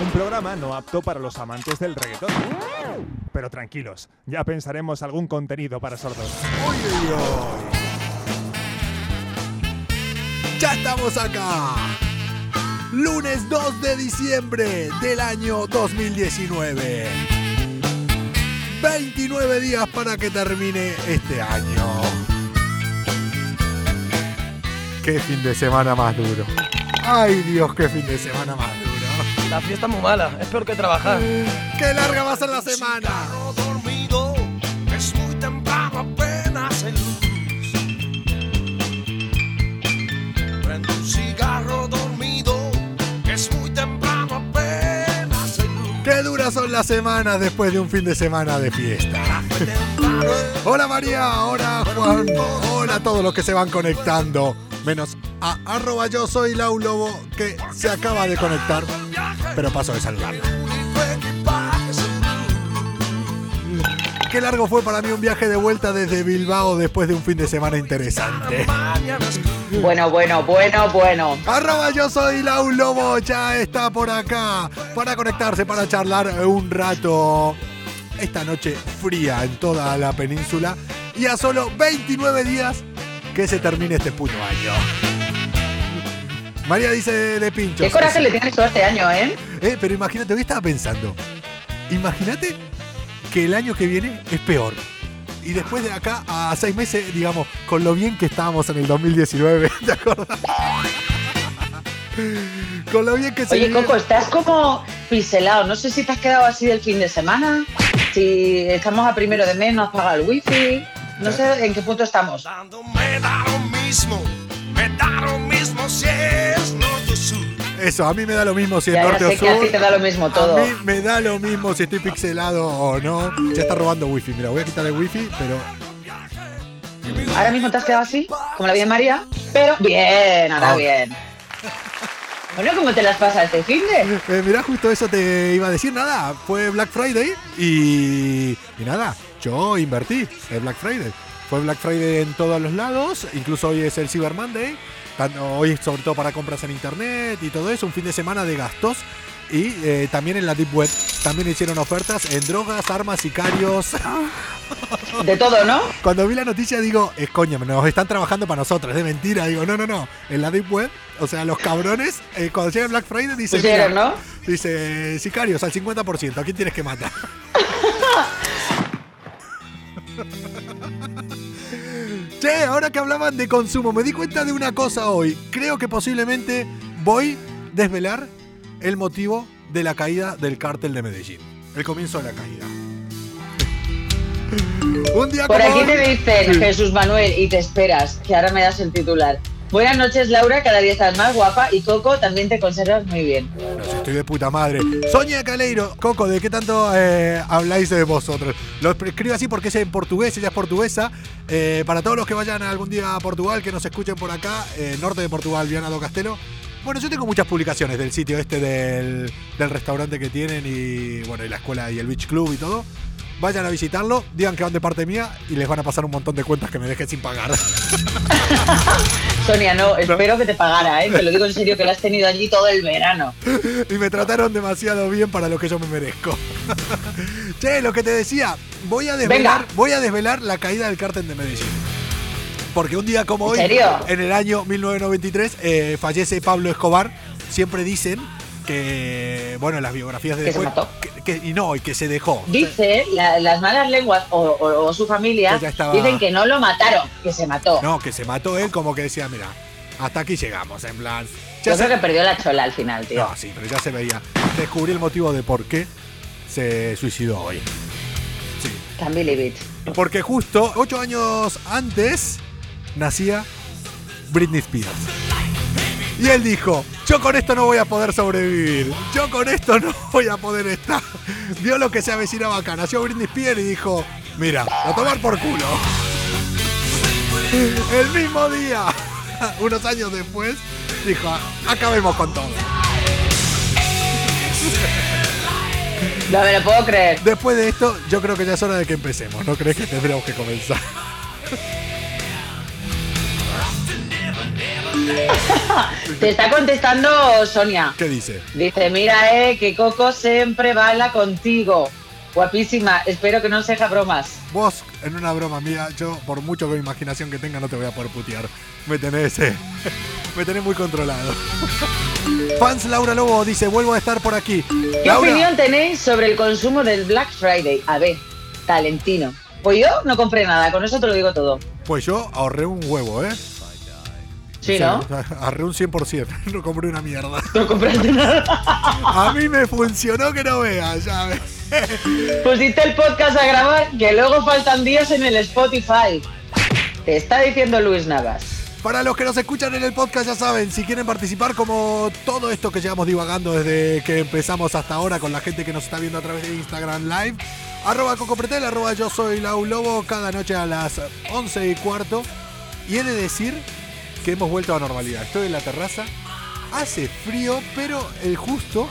Un programa no apto para los amantes del reggaetón. Pero tranquilos, ya pensaremos algún contenido para sordos. ¡Uy, uy, uy! ¡Ya estamos acá! Lunes 2 de diciembre del año 2019. 29 días para que termine este año. ¡Qué fin de semana más duro! ¡Ay Dios, qué fin de semana más duro! La fiesta es muy mala, es peor que trabajar. ¡Qué larga va a ser la semana! dormido, es muy temprano apenas hay luz. Prende un cigarro dormido, es muy temprano apenas hay luz. ¡Qué duras son las semanas después de un fin de semana de fiesta! Hola María, hola Juan, hola a todos los que se van conectando. Menos a arroba yo soy Lau Lobo que se acaba de conectar, pero paso de saludarla. Qué largo fue para mí un viaje de vuelta desde Bilbao después de un fin de semana interesante. Bueno, bueno, bueno, bueno. Arroba yo soy Lau Lobo, ya está por acá para conectarse, para charlar un rato esta noche fría en toda la península y a solo 29 días que se termine este puto año. María dice de pinchos. Qué coraje le tienes todo este año, ¿eh? Eh, pero imagínate, hoy estaba pensando. Imagínate que el año que viene es peor. Y después de acá a seis meses, digamos, con lo bien que estábamos en el 2019, ¿te acuerdas? con lo bien que se Oye, Coco, estás como pincelado. No sé si te has quedado así del fin de semana. Si estamos a primero de mes, no has pagado el wifi. No sé en qué punto estamos. Dando me da lo mismo, me da lo mismo si es norte o sur. Eso, a mí me da lo mismo si es Ya, ya norte o sé que a sur. ti te da lo mismo todo. A mí me da lo mismo si estoy pixelado o no. Ya está robando wifi. Mira, voy a quitar el wifi, pero Ahora mismo te has quedado así, como la vida de María. Pero bien, ahora Ah. bien. Bueno, ¿cómo te las pasas este fin de? Eh, mirá, justo eso te iba a decir. Nada, fue Black Friday y, y nada, yo invertí en Black Friday. Fue Black Friday en todos los lados, incluso hoy es el Cyber Monday. Hoy sobre todo para compras en internet y todo eso, un fin de semana de gastos. Y eh, también en la Deep Web también hicieron ofertas en drogas, armas, sicarios. De todo, ¿no? Cuando vi la noticia digo, es coño, nos están trabajando para nosotros, es mentira. Digo, no, no, no. En la Deep Web, o sea, los cabrones, eh, cuando llega Black Friday, Pusieron, mira, ¿no? dice, sicarios al 50%, ¿a quién tienes que matar? che, ahora que hablaban de consumo, me di cuenta de una cosa hoy. Creo que posiblemente voy a desvelar el motivo de la caída del cártel de Medellín. El comienzo de la caída. Un día Por como aquí hoy- te dicen. Jesús Manuel y te esperas, que ahora me das el titular. Buenas noches, Laura, cada día estás más guapa y Coco también te conservas muy bien. Sé, estoy de puta madre. Sonia Caleiro, Coco, ¿de qué tanto eh, habláis de vosotros? Lo escribo así porque es en portugués, ella es portuguesa. Eh, para todos los que vayan algún día a Portugal, que nos escuchen por acá, eh, norte de Portugal, Viana do Castelo. Bueno, yo tengo muchas publicaciones del sitio este del, del restaurante que tienen y bueno, y la escuela y el beach club y todo. Vayan a visitarlo, digan que van de parte mía y les van a pasar un montón de cuentas que me dejen sin pagar. Sonia, no, espero que te pagara, ¿eh? Te lo digo en serio, que la has tenido allí todo el verano. y me trataron demasiado bien para lo que yo me merezco. che, lo que te decía, voy a desvelar, Venga. voy a desvelar la caída del cártel de Medellín. Porque un día como hoy, en el año 1993, eh, fallece Pablo Escobar. Siempre dicen que, bueno, las biografías de Que se mató. que- que- y no, y que se dejó. Dice, la- las malas lenguas o, o- o su familia Que estaba- dicen que no lo mataron, que se mató. No, que se mató él como que decía, mira, hasta aquí llegamos, en plan. ya Yo se- creo que perdió la chola al final, tío. No, sí, pero ya se veía. Descubrí el motivo de por qué se suicidó hoy. Sí. Can't believe it. Porque justo ocho años antes nacía Britney Spears. Y él dijo, yo con esto no voy a poder sobrevivir, yo con esto no voy a poder estar. Vio lo que se avecinaba acá, nació Britney Spears y dijo, mira, a tomar por culo. El mismo día, unos años después, dijo, acabemos con todo. No me lo puedo creer. Después de esto, yo creo que ya es hora de que empecemos, ¿no crees que tendríamos que comenzar? Te está contestando Sonia. ¿Qué dice? Dice, mira, eh, que Coco siempre baila contigo. Guapísima, espero que no se haga bromas. Vos, en una broma mía, yo, por mucho que imaginación que tenga, no te voy a poder putear. Me tenés, eh, me tenés muy controlado. Fans Laura Lobo dice, vuelvo a estar por aquí. ¿Qué Laura, opinión tenéis sobre el consumo del Black Friday? A ver, Talentino. Pues yo no compré nada, con eso te lo digo todo. Pues yo ahorré un huevo, ¿eh? Sí, O sea, ¿no? Ahorré un 100%, no compré una mierda. No compraste nada. A mí me funcionó que no veas, ¿sabes? Pusiste el podcast a grabar, que luego faltan días en el Spotify. Te está diciendo Luis Navas. Para los que nos escuchan en el podcast ya saben, si quieren participar como todo esto que llevamos divagando desde que empezamos hasta ahora con la gente que nos está viendo a través de Instagram Live, arroba cocopretel, arroba yo soy Lau Lobo, cada noche a las 11 y cuarto. Y he de decir que hemos vuelto a la normalidad. Estoy en la terraza, hace frío, pero el justo,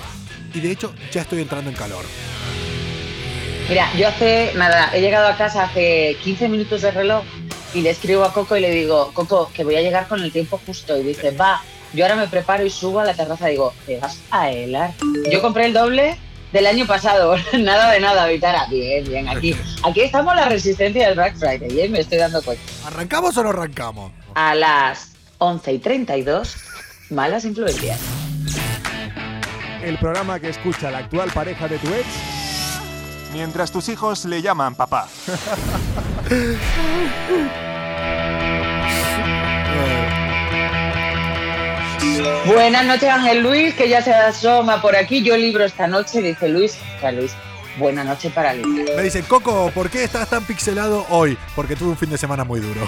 y de hecho ya estoy entrando en calor. Mira, yo hace nada, he llegado a casa hace 15 minutos de reloj y le escribo a Coco y le digo, Coco, que voy a llegar con el tiempo justo. Y dice, va, yo ahora me preparo y subo a la terraza. Digo, ¿te vas a helar? Yo compré el doble del año pasado, nada de nada, Vitara. Bien, bien, aquí, aquí estamos la resistencia del Black Friday, ¿eh? me estoy dando cuenta. ¿Arrancamos o no arrancamos? A las 11 y 32, malas influencias. El programa que escucha la actual pareja de tu ex mientras tus hijos le llaman papá. Buenas noches, Ángel Luis, que ya se asoma por aquí. Yo libro esta noche, dice Luis. O sea, Luis, buena noche para Luis. Me dicen, Coco, ¿por qué estás tan pixelado hoy? Porque tuve un fin de semana muy duro.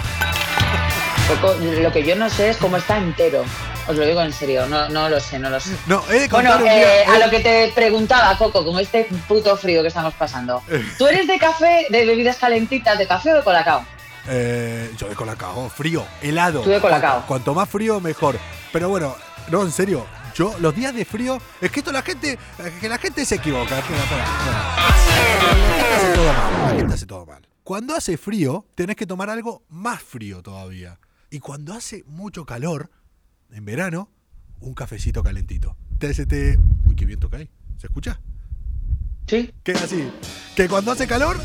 Lo que yo no sé es cómo está entero. Os lo digo en serio, no, no lo sé, no lo sé. No, he de Bueno, eh, a eh, lo que te preguntaba, Coco, con este puto frío que estamos pasando. ¿Tú eres de café, de bebidas calentitas, de café o de colacao? Eh, yo de colacao, frío, helado. Tú de colacao. Cuanto, más frío, mejor. Pero bueno, no, en serio. Yo, los días de frío, es que esto la gente, que la gente se equivoca. La gente hace todo mal. La gente hace todo mal. Cuando hace frío, tenés que tomar algo más frío todavía. Y cuando hace mucho calor, en verano, un cafecito calentito. Te... Uy, qué viento que hay. ¿Se escucha? Sí. Que es así. Que cuando hace calor,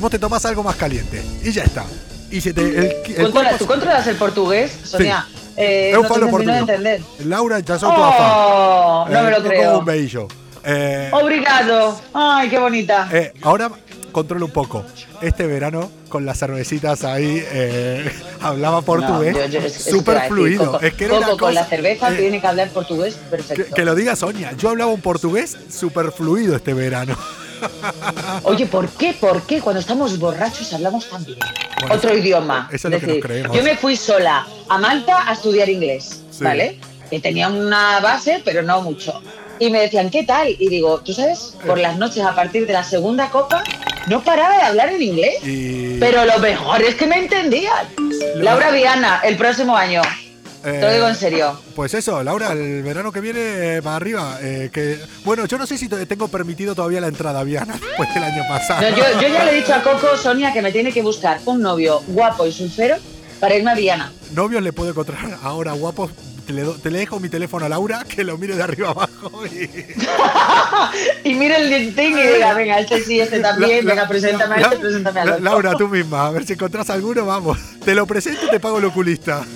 vos te tomás algo más caliente. Y ya está. Y se te. El, el Controla- ¿Tú controlas el portugués, Sonia? Eh, Es un no falo portugués. entender. Laura, afán. Oh, no Eh, me lo como creo. un beillo. Eh, Obrigado. Ay, qué bonita. eh, ahora controlo un poco. Este verano, con las cervecitas ahí, eh, hablaba portugués. No, Súper fluido. Coco, es que era Coco una con la cerveza eh, tiene que hablar portugués perfecto. que lo diga Sonia. Yo hablaba un portugués súper fluido este verano. Oye, ¿por qué? ¿Por qué cuando estamos borrachos hablamos tan bien? Bueno, Otro idioma. eso es lo que nos creemos. Yo me fui sola a Malta a estudiar inglés, Sí. ¿vale? Que tenía una base, pero no mucho. Y me decían, ¿qué tal? Y digo, ¿tú sabes? Por las noches, a partir de la segunda copa, no paraba de hablar en inglés. Y. Pero lo mejor es que me entendían. Laura Viana, el próximo año. Te lo eh, digo en serio. Pues eso, Laura, el verano que viene eh, para arriba. eh, que, bueno, yo no sé si tengo permitido todavía la entrada a Viana después del año pasado. No, yo, yo ya le he dicho a Coco, Sonia, que me tiene que buscar un novio guapo y sulfero para irme a Viana. Novios le puedo encontrar ahora guapos. Te le, te le dejo mi teléfono a Laura, que lo mire de arriba abajo. Y... Y mire el LinkedIn y diga, venga, este sí, este también, La- venga, preséntame a este, preséntame la- otro. Laura, tú misma, a ver si encontrás alguno, vamos. Te lo presento y te pago el oculista.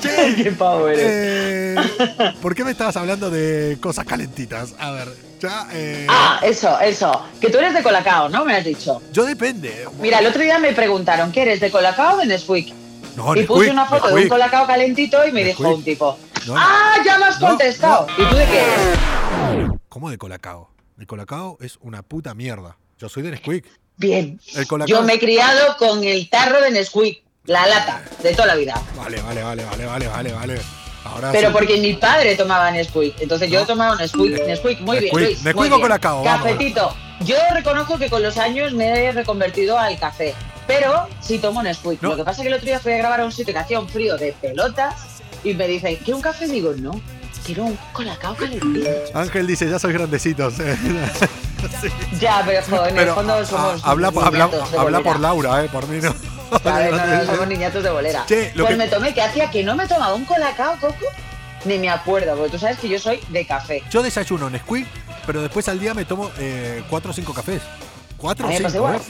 Che, Qué pavo eres. eh, ¿Por qué me estabas hablando de cosas calentitas? A ver, ya. eh, Ah, eso, eso. Que tú eres de Colacao, ¿no? Me has dicho. Yo depende. Mira, el otro día me preguntaron, ¿qué eres, de Colacao o de Nesquik? No, y Nesquik, puse una foto de un. Colacao calentito y me dijo un tipo, No, no. ¡ah, ya me has No, contestado! ¿Y tú de qué eres? ¿Cómo de Colacao? El Colacao es una puta mierda. Yo soy de Nesquik. Bien. El. Yo me he criado con el tarro de Nesquik, la lata, de toda la vida. Vale, vale, vale, vale, vale, vale, vale. Ahora Pero sí. porque mi padre tomaba Nesquik. Entonces yo he tomado Nesquik. Nesquik, muy bien. Nesquik. Luis, Nesquik muy o bien. Colacao, vamos. Cafetito. Yo reconozco que con los años me he reconvertido al café. Pero sí tomo Nesquik. No. Lo que pasa es que el otro día fui a grabar a un sitio que hacía un frío de pelotas y me dicen, ¿quiero un café? Digo, no, quiero un colacao calentito. Ángel dice, ya sois grandecitos. Ya, pero joder, en Pero el fondo a- somos. a- habla, por. Laura, eh, por mí no. ¿Sabes? No, no, somos niñatos de bolera. Pues que- me tomé, que hacía que no me tomaba un colacao, Coco, ni me acuerdo, porque tú sabes que yo soy de café. Yo desayuno Nesquik, pero después al día me tomo eh, cuatro o cinco cafés. Cuatro o cinco. ¿eh?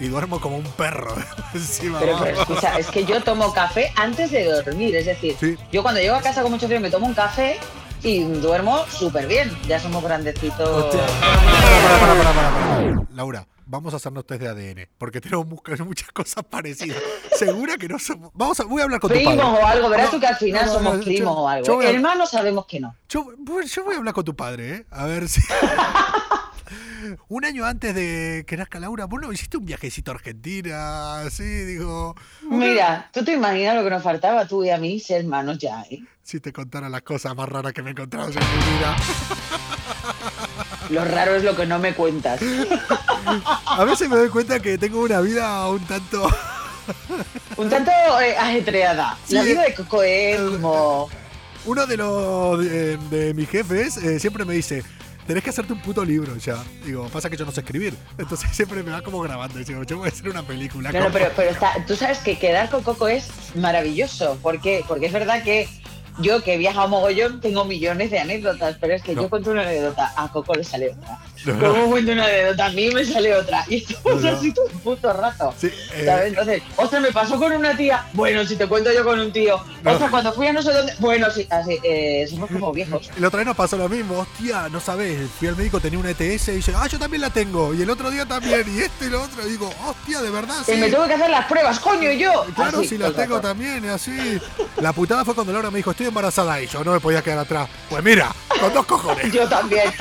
Y duermo como un perro encima. Pero, pero escucha, es que yo tomo café antes de dormir, es decir, Sí. yo cuando llego a casa con mucho frío me tomo un café y duermo súper bien. Ya somos grandecitos. Hostia. Para, para, para, para. Laura, vamos a hacernos test de ADN, porque tenemos mu- muchas cosas parecidas. Segura que no somos. Vamos a, voy a hablar con tu Primos padre. o algo, verás No, tú que al final no, no, somos primos yo- o algo. Hermanos sabemos que no. Yo, yo voy a hablar con tu padre, ¿eh? A ver si. Un año antes de que nazca Laura, vos no hiciste un viajecito a Argentina, así, digo. Mira, tú te imaginas lo que nos faltaba tú y a mí ser hermanos ya, ¿eh? Si te contara las cosas más raras que me he encontrado en mi vida. Lo raro es lo que no me cuentas. A veces me doy cuenta que tengo una vida un tanto. Un tanto eh, ajetreada. La Sí. vida de Coco es como... Uno de los de, de mis jefes eh, siempre me dice, tenés que hacerte un puto libro ya. Digo, pasa que yo no sé escribir. Entonces siempre me va como grabando. Digo, yo voy a hacer una película. No, no, pero, pero está, tú sabes que quedar con Coco es maravilloso. ¿Por qué? Porque es verdad que yo que he viajado mogollón tengo millones de anécdotas, pero es que No. yo cuento una anécdota, a Coco le sale otra. No. Como cuento una anécdota, a mí me sale otra. Y estamos así todo el puto rato. Sí, eh, ¿Sabes? Entonces, ostras, me pasó con una tía. Bueno, si te cuento yo con un tío. Ostras, cuando fui a no sé dónde. Bueno, sí, así, eh, somos como viejos. La otra vez nos pasó lo mismo, hostia, no sabes, fui al médico, tenía una ETS y dice, ah, yo también la tengo, y el otro día también, y este y lo otro, y digo, hostia, de verdad, sí. Y me tuve que hacer las pruebas, coño, y yo. Claro, Así, si las el tengo también, y así. La putada fue cuando Laura me dijo, estoy embarazada, y yo no me podía quedar atrás. Pues mira, con dos cojones. Yo también.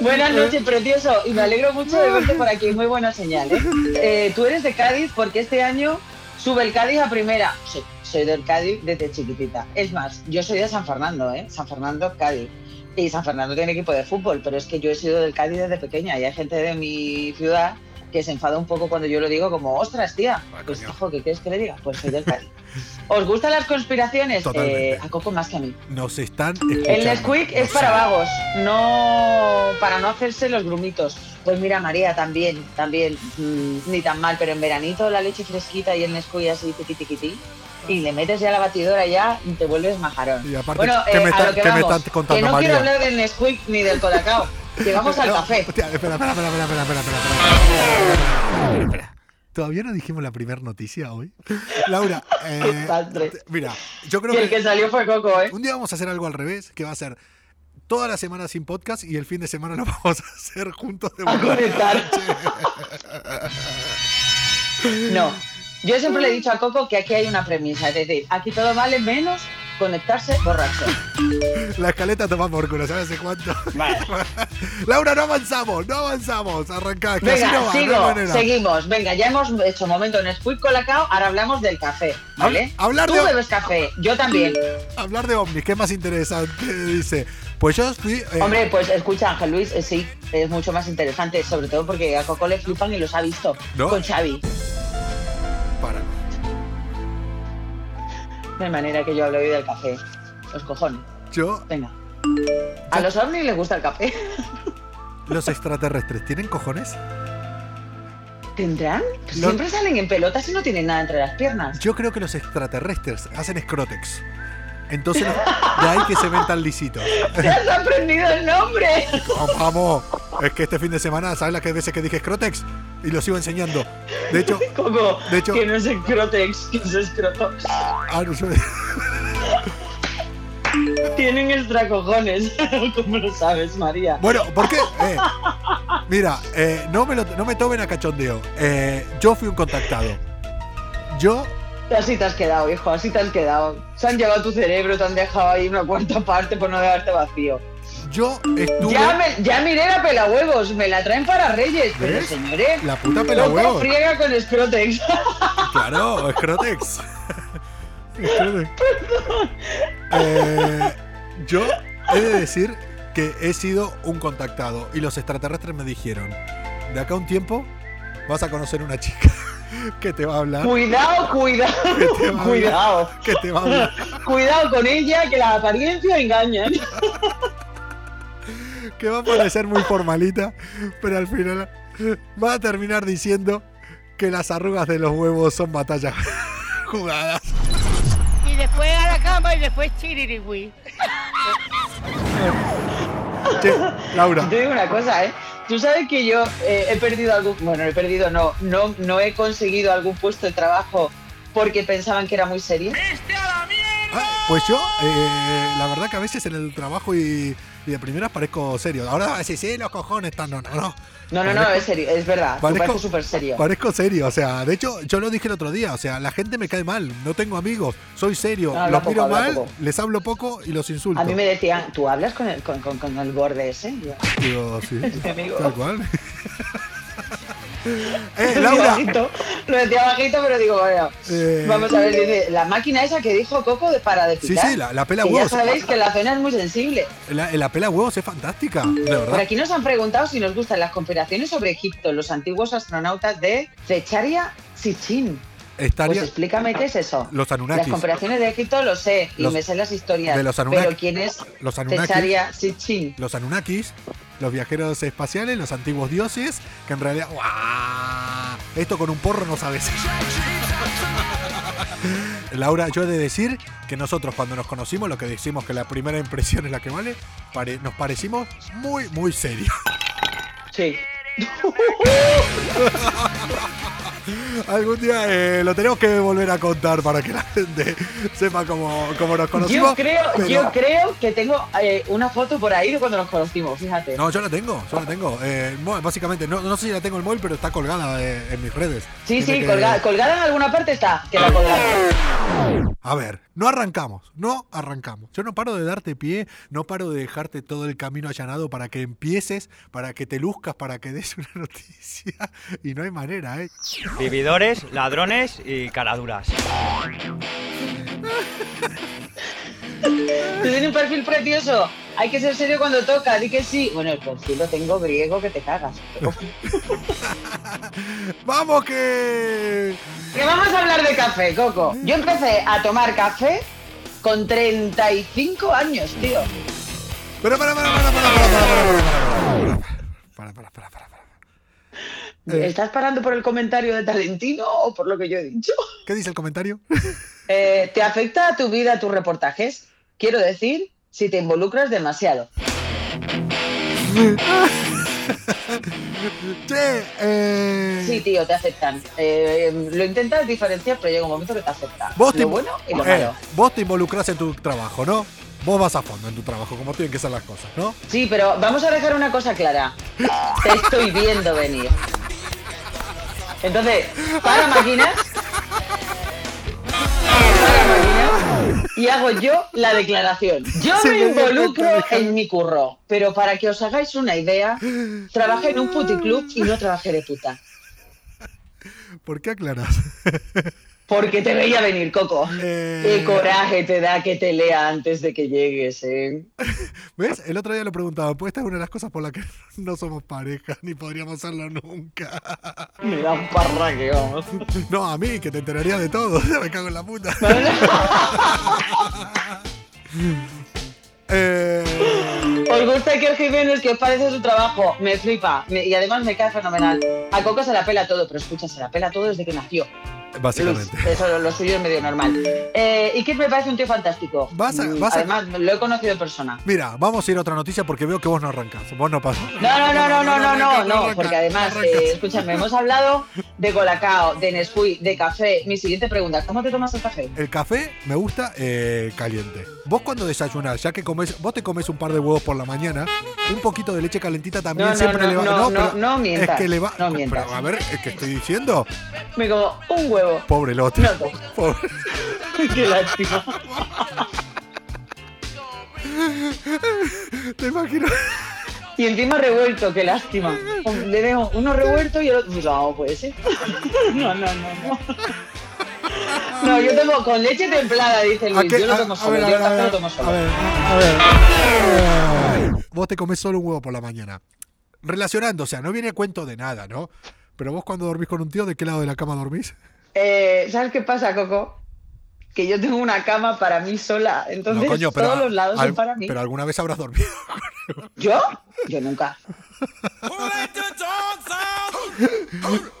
Buenas noches, precioso. Y me alegro mucho de verte por aquí. Muy buena señal, ¿eh? Eh, Tú eres de Cádiz porque este año sube el Cádiz a primera. Sí, soy del Cádiz desde chiquitita. Es más, yo soy de San Fernando, ¿eh? San Fernando, Cádiz. Y San Fernando tiene equipo de fútbol, pero es que yo he sido del Cádiz desde pequeña y hay gente de mi ciudad que se enfada un poco cuando yo lo digo como, ostras, tía, Ah, pues ojo, ¿qué quieres que le diga? Pues soy del Cádiz. ¿Os gustan las conspiraciones? Eh, a Coco más que a mí. Nos están escuchando. El Nesquik es para vagos, no para no hacerse los grumitos. Pues mira, María, también, también, mm, ni tan mal, pero en veranito la leche fresquita y el Nesquik así tiqui tiqui ti, y le metes ya a la batidora ya y te vuelves majarón. Y aparte, bueno, ¿qué eh, me a está- lo que qué me vamos, estás contando, que no María? quiero hablar del Nesquik ni del Colacao, Llegamos al café. Espera, espera, espera, espera, espera, espera, espera, espera. Todavía no dijimos la primera noticia hoy. Laura, eh, mira, yo creo y el que, salió fue Coco, ¿eh? Un día vamos a hacer algo al revés, que va a ser toda la semana sin podcast y el fin de semana lo vamos a hacer juntos de a conectar. No, yo siempre le he dicho a Coco que aquí hay una premisa, es decir, aquí todo vale menos conectarse borracho. La escaleta toma por culo, ¿sabes hace cuánto? Laura, no avanzamos, no avanzamos. Arrancá, Venga, no va, no sigo, manera. seguimos. Venga, ya hemos hecho momento en Squid Colacao, ahora hablamos del café, ¿vale? Hab- hablar Tú de- bebes café, yo también. Hablar de ovnis, ¿qué es más interesante? Dice, pues yo fui... eh, Hombre, pues escucha, Ángel Luis, eh, sí, es mucho más interesante, sobre todo porque a Coco le flipan y los ha visto ¿No? con Xavi. De manera que yo hablo hoy del café. Los cojones. Yo, Venga. A los ovnis les gusta el café. los extraterrestres, ¿tienen cojones? ¿Tendrán? Pues Siempre salen en pelotas y no tienen nada entre las piernas. Yo creo que los extraterrestres hacen scrotex. Entonces, de ahí que se ven tan lisitos. ¡Te has aprendido el nombre! Vamos, es que este fin de semana, ¿sabes las que veces que dije scrotex? Y lo sigo enseñando. De hecho, De hecho- que no es Scrotex, que es Scrotox. ah, no sé. Tienen extra cojones. ¿Cómo lo sabes, María? Bueno, ¿por qué? Eh, mira, eh, no, me lo- no me tomen a cachondeo. Eh, yo fui un contactado. Yo, Así te has quedado, hijo, así te has quedado. Se han llevado tu cerebro, te han dejado ahí una cuarta parte por no dejarte vacío. Yo estuve. Ya, me- ya miré la pelahuevos, me la traen para Reyes, pero ¿Ves? señores. La puta pelahuevos. friega con Scrotex. Claro, Scrotex. Scrotex. Eh, yo he de decir que he sido un contactado y los extraterrestres me dijeron, de acá a un tiempo vas a conocer una chica que te va a hablar. cuidado, cuidado, Que te va a cuidado. hablar. Que te va a hablar. Cuidado con ella, que la apariencia engaña. Que va a parecer muy formalita, pero al final va a terminar diciendo que las arrugas de los huevos son batallas jugadas. Y después a la cama y después chiririwi. Che, Laura, Te digo una cosa, ¿eh? Tú sabes que yo eh, he perdido algún. Bueno, he perdido, no, no, no he conseguido algún puesto de trabajo porque pensaban que era muy serio. ah, pues yo, eh, la verdad que a veces en el trabajo y, y de primeras parezco serio. Ahora sí, sí, los cojones están, no, no, no. No, no, no, es serio, es verdad. Parezco- súper serio. Parezco serio, o sea, de hecho, yo lo dije el otro día, o sea, la gente me cae mal, no tengo amigos, soy serio, los miro mal, poco. les hablo poco y los insulto. A mí me decían, ¿tú hablas con el, con, con- con el borde ese? Yo, Digo, sí, tal cual. eh, Lo decía bajito, lo decía bajito, pero digo, bueno, Eh. vamos a ver, dice, la máquina esa que dijo Coco de para de Sí, picar, sí, la- la pela que ya huevos. sabéis que la zona es muy sensible. la, la pela huevos es fantástica, de Por aquí nos han preguntado si nos gustan las conspiraciones sobre Egipto, los antiguos astronautas de Fecharia Sitchin. Pues explícame qué es eso. los Las Anunnakis. comparaciones de Egipto lo sé y Los- me sé las historias. de los Anunnaki- pero ¿quién es los Anunnakis. Sitchin? Los Anunnakis, los viajeros espaciales, los antiguos dioses, que en realidad. ¡guau! Esto con un porro no sabes. Laura, yo he de decir que nosotros cuando nos conocimos, lo que decimos que la primera impresión es la que vale, pare- nos parecimos muy, muy serios. Sí. Algún día eh, lo tenemos que volver a contar para que la gente sepa cómo, cómo nos conocimos. Yo creo, pero- yo creo que tengo eh, una foto por ahí de cuando nos conocimos, fíjate. No, yo la tengo, yo la tengo. Eh, básicamente, no, no sé si la tengo en el móvil, pero está colgada en mis redes. sí, Tiene sí, que- colga- colgada en alguna parte está, que la colgamos. A ver, no arrancamos, no arrancamos. Yo no paro de darte pie, no paro de dejarte todo el camino allanado para que empieces, para que te luzcas, para que des una noticia. Y no hay manera, ¿eh? Vividores, ladrones y caraduras. Tú tienes un perfil precioso. Hay que ser serio cuando toca, di que sí. Bueno, el perfil lo tengo griego que te cagas. ¡Vamos que! Que vamos a hablar de café, Coco. Yo empecé a tomar café con 35 años, tío. Pero para, para, para, para, para, para, para, para, para, para, para, para. Eh. ¿Estás parando por el comentario de Talentino o por lo que yo he dicho? ¿Qué dice el comentario? Eh, ¿Te afecta a tu vida tus reportajes? Quiero decir, si te involucras demasiado. Che, eh... Sí, tío, te afectan. Eh, lo intentas diferenciar, pero llega un momento que te afecta. Vos te, lo bueno y lo eh, malo. vos te involucras en tu trabajo, ¿no? Vos vas a fondo en tu trabajo, como tienen que ser las cosas, ¿no? Sí, pero vamos a dejar una cosa clara. Te estoy viendo venir. Entonces, para máquinas. Y hago yo la declaración. Yo me involucro en mi curro. Pero para que os hagáis una idea, trabajé en un puticlub y no trabajé de puta. ¿Por qué aclaras? Porque te veía venir, Coco. Eh. Qué coraje te da que te lea antes de que llegues, ¿eh? ¿Ves? El otro día lo preguntaba, pues esta es una de las cosas por las que no somos pareja, ni podríamos serlo nunca. Me da un parraque, vamos. No, a mí, que te enteraría de todo, me cago en la puta. Eh, Os gusta que el Jiménez que os parece su trabajo, me flipa me- y además me cae fenomenal. A Coco se la pela todo, pero escucha, se la pela todo desde que nació. Básicamente. Eso lo, suyo es medio normal. Eh, y que me parece un tío fantástico. Vas a- Mm, vas a- Además, lo he conocido en persona. Mira, vamos a ir a otra noticia porque veo que vos no arrancás. Vos no pasas. No, no, no, no, no, no, no, no, porque además, eh, escúchame, hemos hablado de colacao, de Nesquik, de café. Mi siguiente pregunta, ¿cómo te tomas el café? El café me gusta eh, caliente. Vos cuando desayunás, ya que comes, vos te comes un par de huevos por la mañana, un poquito de leche calentita también No, no, siempre no, le va. no, no, no mientas, Es que le va. no mientas. Pero, a ver, es que estoy diciendo. Me como un huevo. Pobre el otro. No, no. Pobre. Qué lástima. Te imagino. Y encima revuelto, qué lástima. Le dejo uno revuelto y el otro. No, puede ser. No, no, no, no. No, yo tomo con leche templada, dice ¿A Luis. Yo lo A- tomo a solo. ver, a Yo el a lo ver, tomo a solo. ver, a ver. Vos te comes solo un huevo por la mañana. Relacionando, o sea, no viene a cuento de nada, ¿no? Pero vos cuando dormís con un tío, ¿de qué lado de la cama dormís? Eh, ¿Sabes qué pasa, Coco? Que yo tengo una cama para mí sola. Entonces, no, coño, pero, todos los lados al- son para mí. pero alguna vez habrás dormido. ¿Yo? Yo nunca. Out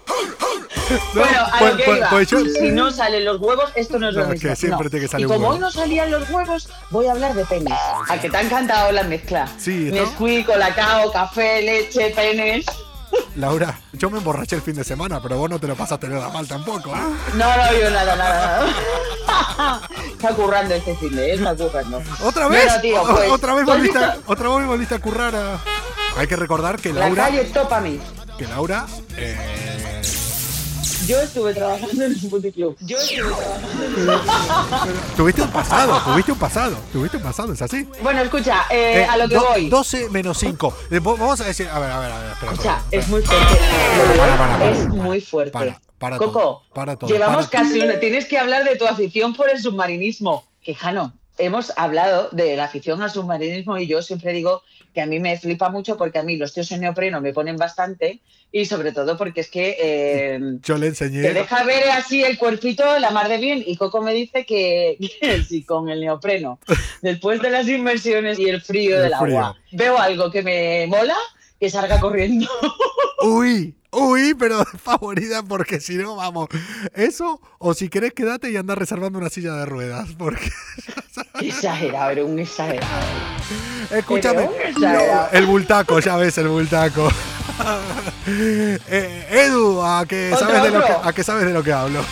Bueno, a pues- lo que pues- iba. pues yo- Si no salen los huevos, esto no es lo No, mismo. que siempre no. tiene que salir y como huevo. hoy no salían los huevos, voy a hablar de penes. A que te ha encantado la mezcla. Sí, ¿no? Nesquik, colacao, café, leche, penes. Laura, yo me emborraché el fin de semana, pero vos no te lo pasaste nada mal tampoco. ¿eh? No, no, yo nada, nada, nada. está currando este fin de, está currando. ¿Otra vez? Bueno, tío, pues, ¿Otra, vez ¿tú has volviste a, otra vez volviste a currar a... Hay que recordar que La Laura... calle Topami. Que Laura... eh, Yo estuve trabajando en un multiclub. Yo estuve trabajando. tuviste un pasado, tuviste un pasado, tuviste un pasado, ¿es así? Bueno, escucha, eh, Eh, a lo que do- voy. 12 menos 5. Eh, Vamos a decir... A ver, a ver, a ver. Espera, Escucha, espera, es muy fuerte. Para, para, para. Es muy fuerte. Para, para Coco, todo, para todo, llevamos para casi una. Tienes que hablar de tu afición por el submarinismo. Quejano, hemos hablado de la afición al submarinismo y yo siempre digo que a mí me flipa mucho porque a mí los tíos en neopreno me ponen bastante y sobre todo porque es que eh, Yo le te enseñé... deja ver así el cuerpito la mar de bien y Coco me dice que, que sí, con el neopreno, después de las inmersiones y el frío El del frío. agua, veo algo que me mola, que salga corriendo. Uy, uy, pero favorita porque si no, vamos. Eso, o si querés, quédate y anda reservando una silla de ruedas. Porque, exagerado, era un exagerado. escúchame, exagerado. el bultaco, ya ves, el bultaco. Eh, Edu, a que, sabes de lo que, a que sabes de lo que hablo.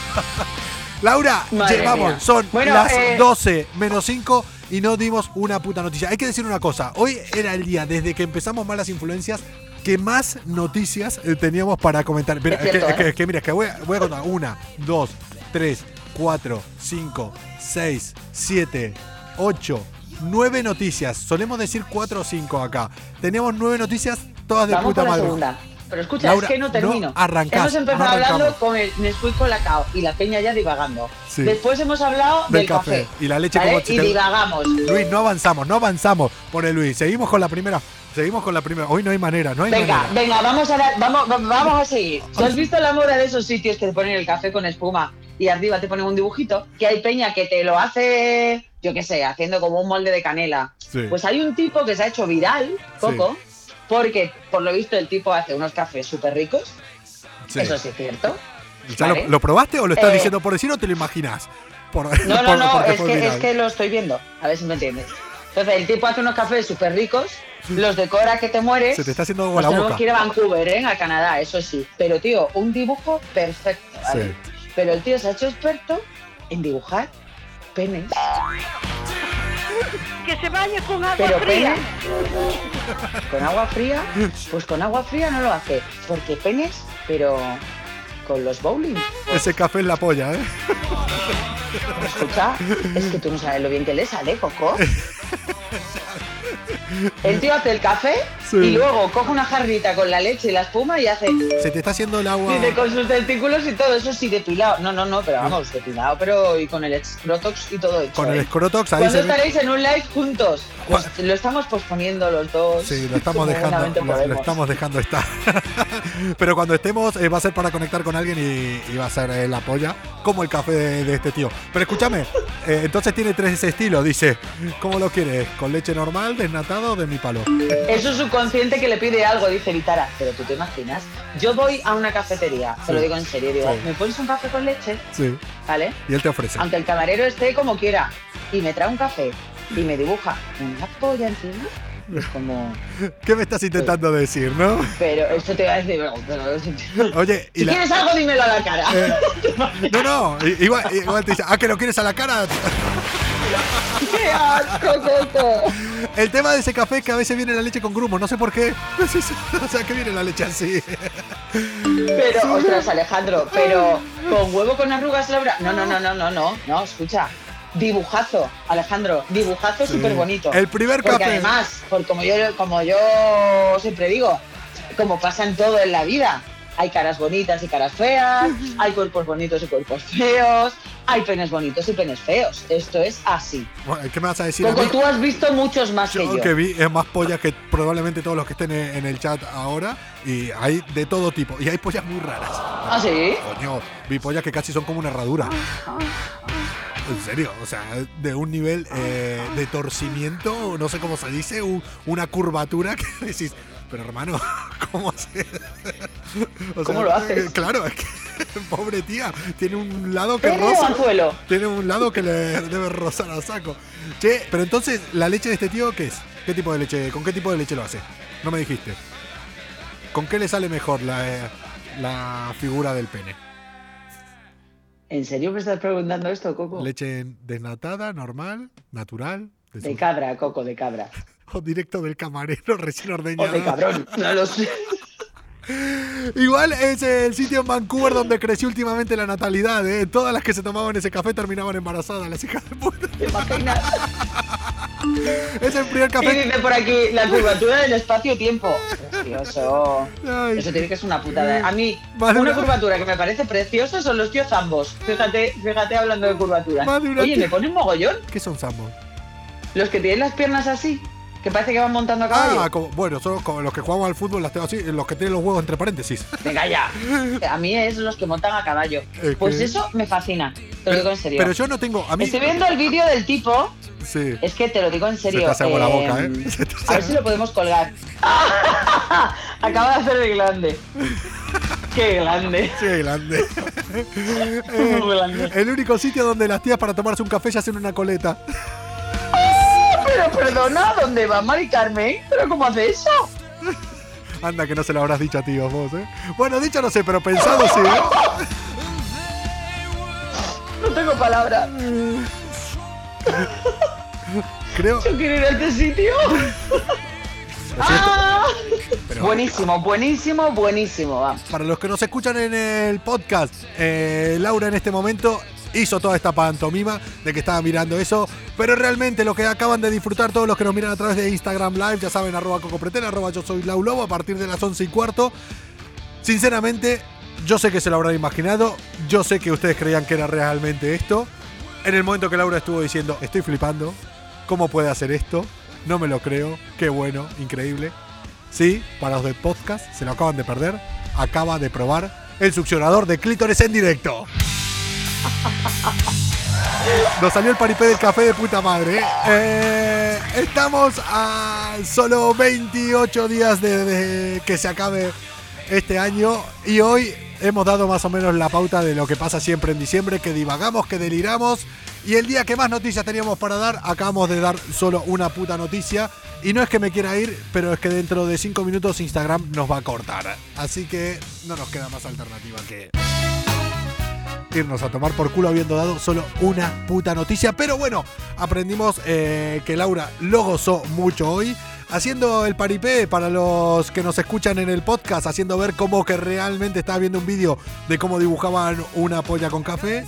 Laura, llevamos, son Bueno, las eh, 12 menos 5 y no dimos una puta noticia. Hay que decir una cosa, hoy era el día desde que empezamos Malas Influencias que más noticias eh, teníamos para comentar. Mira, Es cierto, que, que- ¿eh? que mira, es que voy a, voy a contar. Una, dos, tres, cuatro, cinco, seis, siete, ocho, nueve noticias. Solemos decir cuatro o cinco acá. Teníamos nueve noticias todas de Vamos puta madre. segunda. Pero escucha, Laura, es que no termino. no arrancás, hemos empezado no hablando con el Nesquik con la cao y la peña ya divagando. Sí. Después hemos hablado Del del, café. Y la leche ¿vale? como Y divagamos. Luis, no avanzamos, no avanzamos. Pone Luis, seguimos con la primera. Seguimos con la primera. Hoy no hay manera, no hay Venga, manera. venga, vamos a, dar- vamos, va- vamos a seguir. ¿Tú has visto la moda de esos sitios que te ponen el café con espuma y arriba te ponen un dibujito? Que hay peña que te lo hace, yo qué sé, haciendo como un molde de canela. Sí. Pues hay un tipo que se ha hecho viral, Coco, porque por lo visto el tipo hace unos cafés súper ricos. Sí. Eso sí es cierto. ¿Ya ¿vale? lo, lo probaste o lo estás Eh, diciendo por decir o te lo imaginas? Por, No, no, por- no, es que, es que lo estoy viendo. A ver si me entiendes. Entonces, el tipo hace unos cafés súper ricos, los decora que te mueres. Se te está haciendo agua la boca. que ir a Vancouver, ¿eh? A Canadá, eso sí. Pero, tío, un dibujo perfecto, ¿vale? Sí. Pero el tío se ha hecho experto en dibujar penes. Que se bañe con agua Pero fría. penes. ¿Con agua fría? Pues con agua fría no lo hace. Porque penes, pero con los bowling. Ese café es la polla, ¿eh? Escucha, es que tú no sabes lo bien que le sale, Coco. El tío hace el café Sí. y luego coge una jarrita con la leche y la espuma y hace Se te está haciendo el agua. dice, con sus testículos y todo eso sí depilado. No, no, no, pero vamos, depilado, pero y con el escrotox y todo hecho. Con el ¿eh? escrotox ahí ¿Cuándo estaréis en un live juntos? Pues lo estamos posponiendo los dos. Sí, lo estamos dejando, lo, estamos dejando estar. Pero cuando estemos eh, va a ser para conectar con alguien y, y va a ser eh, la polla, como el café de, de este tío. Pero escúchame, eh, entonces tiene tres estilos, dice, ¿cómo lo quieres? ¿Con leche normal, desnatado o de mi palo? Es su subconsciente que le pide algo, dice Vitara. Pero tú te imaginas, yo voy a una cafetería, te Sí. lo digo en serio, digo, Sí. ¿me pones un café con leche? Sí. ¿Vale? Y él te ofrece. Aunque el camarero esté como quiera y me trae un café y me dibuja una polla encima, es como. ¿Qué me estás intentando decir, no? Pero eso te va a decir. Oye, y si la... quieres algo, dímelo a la cara. eh, no, no, igual, igual te dice, ah, que lo quieres a la cara. ¡Qué asco, Coco! El tema de ese café es que a veces viene la leche con grumo, no sé por qué. O sea, que viene la leche así. Pero, ostras, Alejandro, pero con huevo con arrugas, Laura. No, no, no, no, no, no, no, escucha. Dibujazo, Alejandro, dibujazo Sí. súper bonito. El primer Porque café. además, por como yo, como yo siempre digo, como pasa en todo en la vida, hay caras bonitas y caras feas, hay cuerpos bonitos y cuerpos feos, hay penes bonitos y penes feos. Esto es así. Bueno, ¿Qué me vas a decir a mí? tú has visto muchos más que Yo yo. que vi es más pollas que probablemente todos los que estén en el chat ahora. Y hay de todo tipo. Y hay pollas muy raras. ¿Ah, sí? Coño, vi pollas que casi son como una herradura. En serio, o sea, de un nivel eh, de torcimiento, no sé cómo se dice, un- una curvatura que decís, pero hermano, ¿cómo se.? O ¿Cómo lo haces? Claro, es que pobre tía, tiene un lado que ¿Pene o roza. Tiene un lado que le debe rozar a saco. Che, pero entonces, ¿la leche de este tío qué es? ¿Qué tipo de leche? ¿Con qué tipo de leche lo hace? No me dijiste. ¿Con qué le sale mejor la, eh, la figura del pene? ¿En serio me estás preguntando esto, Coco? ¿Leche desnatada, normal, natural? De cabra, Coco, de cabra. o directo del camarero recién O ordeñado? de cabrón, no lo sé. Igual es el sitio en Vancouver donde creció últimamente la natalidad, ¿eh? Todas las que se tomaban ese café terminaban embarazadas, las hijas de puta. ¿Te imaginas? Es el primer Y café. dice por aquí, la curvatura del espacio-tiempo. Precioso. Ay. Eso tiene que ser una putada. A mí, de una una- curvatura que me parece preciosa son los tíos zambos. Fíjate, fíjate hablando de curvatura. Oye, me ponen mogollón. ¿Qué son zambos? Los que tienen las piernas así, que parece que van montando a caballo. Ah, como- bueno, son como los que jugamos al fútbol, las tengo así, los que tienen los huevos entre paréntesis. Venga ya. A mí es los que montan a caballo. Es Pues que- eso me fascina. Te lo digo en serio. Pero yo no tengo. A mí. Estoy viendo el vídeo del tipo. Sí. Es que te lo digo en serio. Se te hace agua la boca. Se te hace A ver si lo podemos colgar. Acaba de hacer el grande. Qué grande. Sí, grande. El único sitio donde las tías para tomarse un café ya hacen una coleta. Pero perdona, ¿dónde va Mari Carmen? ¿Pero cómo hace eso? Anda, que no se lo habrás dicho a ti vos, ¿eh? Bueno, dicho no sé, pero pensado sí, ¿eh? No tengo palabras. Creo. Yo quiero ir a este sitio. Ah. Buenísimo, buenísimo, buenísimo. Va. Para los que nos escuchan en el podcast, eh, Laura en este momento hizo toda esta pantomima de que estaba mirando eso, pero realmente lo que acaban de disfrutar todos los que nos miran a través de Instagram Live, ya saben, arroba cocopretel, arroba yo soy Lau Lobo, a partir de las 11 y cuarto. Sinceramente, yo sé que se lo habrán imaginado, yo sé que ustedes creían que era realmente esto. En el momento que Laura estuvo diciendo, estoy flipando, ¿cómo puede hacer esto? No me lo creo, qué bueno, increíble. Sí, para los del podcast, se lo acaban de perder, acaba de probar el succionador de clítores en directo. Nos salió el paripé del café de puta madre. ¿eh? Eh, estamos a solo 28 días de, de que se acabe este año y hoy hemos dado más o menos la pauta de lo que pasa siempre en diciembre, que divagamos, que deliramos y el día que más noticias teníamos para dar, acabamos de dar solo una puta noticia y no es que me quiera ir, pero es que dentro de 5 minutos Instagram nos va a cortar. Así que no nos queda más alternativa que irnos a tomar por culo habiendo dado solo una puta noticia. Pero bueno, aprendimos eh, que Laura lo gozó mucho hoy. Haciendo el paripé para los que nos escuchan en el podcast, haciendo ver cómo que realmente estaba viendo un vídeo de cómo dibujaban una polla con café.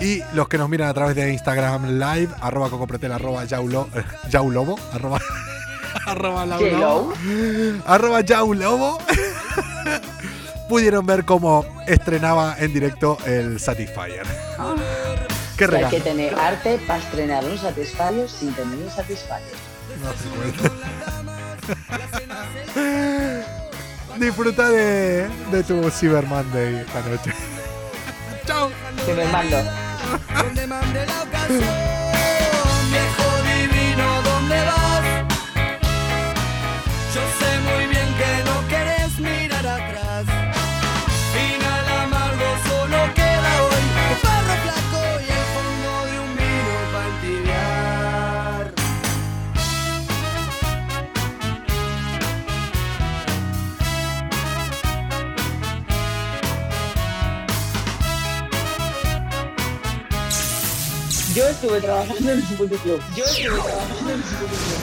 Y los que nos miran a través de Instagram Live, arroba cocopretel, arroba yaulo, eh, yaulobo, arroba, arroba laulobo, arroba yaulobo, pudieron ver cómo estrenaba en directo el Satisfyer. Qué O sea, hay que tener arte para estrenar un Satisfyer sin tener un Satisfyer. No. Disfruta de, de tu Cyber Monday esta noche. Chao. Que me Yo estuve trabajando en un puticlub. Yo estuve trabajando en un puticlub.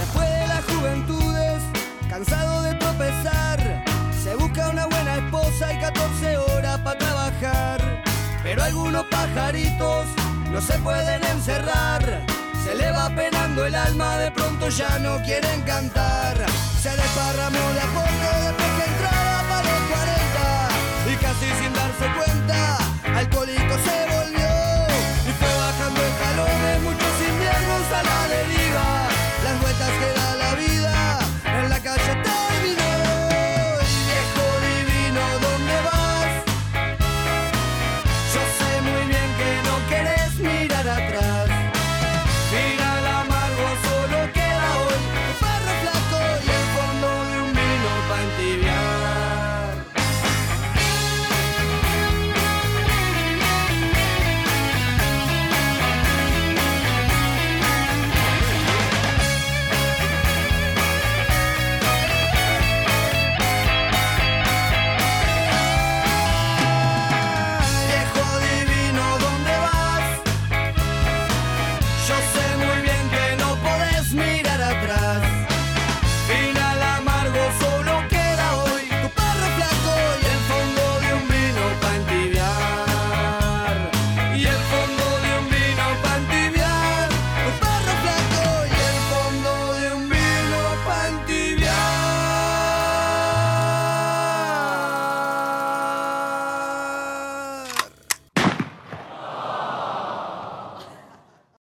Después de las juventudes, cansado de tropezar, se busca una buena esposa y 14 horas para trabajar. Pero algunos pajaritos no se pueden encerrar. Se le va penando el alma, de pronto ya no quieren cantar. Se desparramó de a poco después que entraba para los 40. Y casi sin darse cuenta, alcohólico se.